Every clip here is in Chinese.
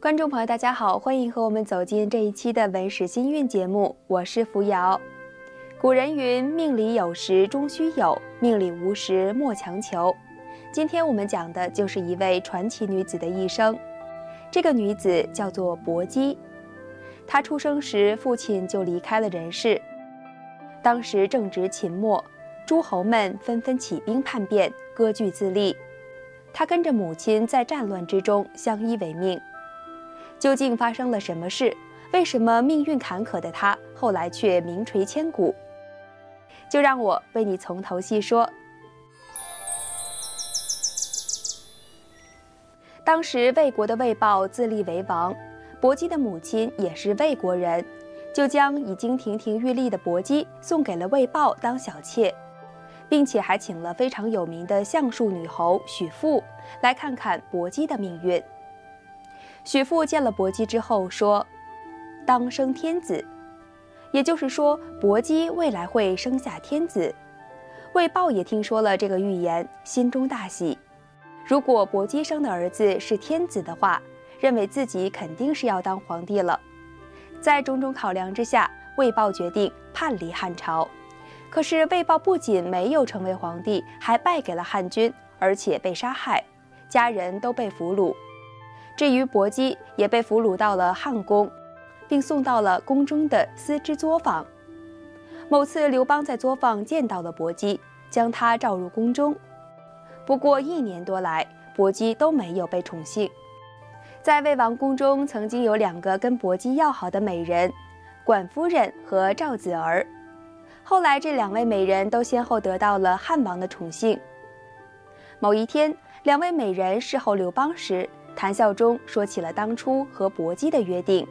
观众朋友，大家好，欢迎和我们走进这一期的《文史新韵》节目，我是扶摇。古人云：“命里有时终须有，命里无时莫强求。”今天我们讲的就是一位传奇女子的一生。这个女子叫做薄姬，她出生时父亲就离开了人世。当时正值秦末，诸侯们纷纷起兵叛变，割据自立。她跟着母亲在战乱之中相依为命。究竟发生了什么事？为什么命运坎坷的他后来却名垂千古？就让我为你从头细说。当时魏国的魏豹自立为王，薄姬的母亲也是魏国人，就将已经亭亭玉立的薄姬送给了魏豹当小妾，并且还请了非常有名的相术女侯许父来看看薄姬的命运。许父见了薄姬之后说：“当生天子。”也就是说，薄姬未来会生下天子。魏豹也听说了这个预言，心中大喜。如果薄姬生的儿子是天子的话，认为自己肯定是要当皇帝了。在种种考量之下，魏豹决定叛离汉朝。可是魏豹不仅没有成为皇帝，还败给了汉军，而且被杀害，家人都被俘虏。至于薄姬，也被俘虏到了汉宫，并送到了宫中的丝织作坊。某次，刘邦在作坊见到了薄姬，将她召入宫中。不过一年多来，薄姬都没有被宠幸。在魏王宫中，曾经有两个跟薄姬要好的美人，管夫人和赵子儿。后来，这两位美人都先后得到了汉王的宠幸。某一天，两位美人侍候刘邦时，谈笑中说起了当初和薄姬的约定。《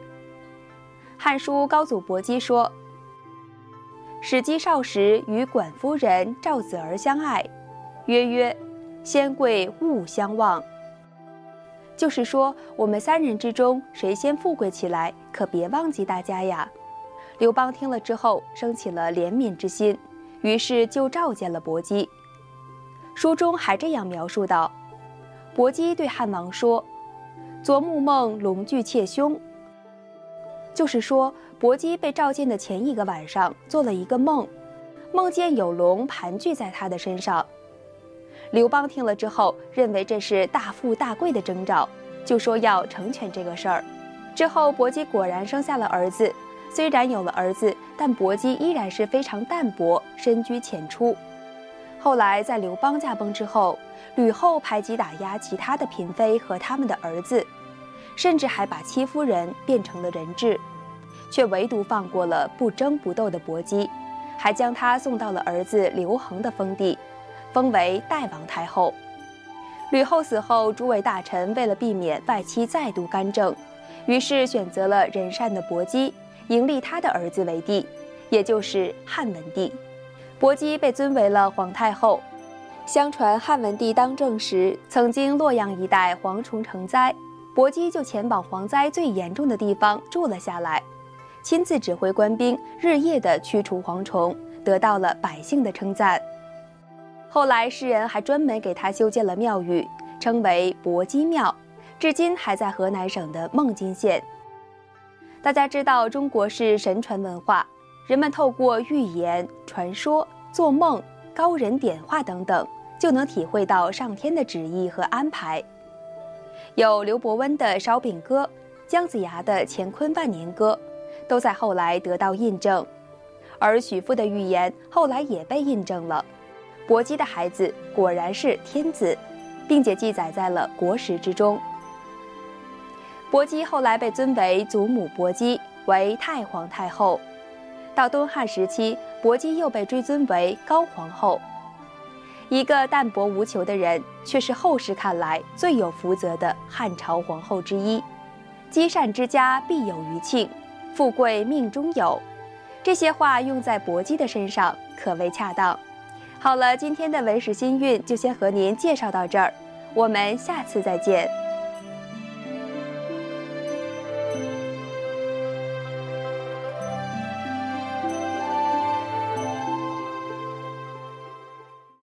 汉书·高祖薄姬》说：“史姬少时与管夫人赵子儿相爱，曰曰，先贵勿相忘。”就是说，我们三人之中谁先富贵起来，可别忘记大家呀。刘邦听了之后，生起了怜悯之心，于是就召见了薄姬。书中还这样描述道：“薄姬对汉王说。”昨暮梦龙具妾胸，就是说，薄姬被召见的前一个晚上做了一个梦，梦见有龙盘踞在她的身上。刘邦听了之后，认为这是大富大贵的征兆，就说要成全这个事儿。之后，薄姬果然生下了儿子。虽然有了儿子，但薄姬依然是非常淡泊，深居浅出。后来，在刘邦驾崩之后，吕后排挤打压其他的嫔妃和他们的儿子，甚至还把戚夫人变成了人质，却唯独放过了不争不斗的薄姬，还将她送到了儿子刘恒的封地，封为代王太后。吕后死后，诸位大臣为了避免外戚再度干政，于是选择了仁善的薄姬，迎立他的儿子为帝，也就是汉文帝。薄姬被尊为了皇太后。相传汉文帝当政时，曾经洛阳一带蝗虫成灾，薄姬就前往蝗灾最严重的地方住了下来，亲自指挥官兵日夜的驱除蝗虫，得到了百姓的称赞。后来世人还专门给他修建了庙宇，称为薄姬庙，至今还在河南省的孟津县。大家知道，中国是神传文化。人们透过寓言、传说、做梦、高人点化等等，就能体会到上天的旨意和安排。有刘伯温的《烧饼歌》，姜子牙的《乾坤万年歌》，都在后来得到印证。而许父的预言后来也被印证了，薄姬的孩子果然是天子，并且记载在了国史之中。薄姬后来被尊为祖母薄姬，为太皇太后。到东汉时期，薄姬又被追尊为高皇后。一个淡泊无求的人，却是后世看来最有福泽的汉朝皇后之一。积善之家必有余庆，富贵命中有。这些话用在薄姬的身上，可谓恰当。好了，今天的文史新韵就先和您介绍到这儿，我们下次再见。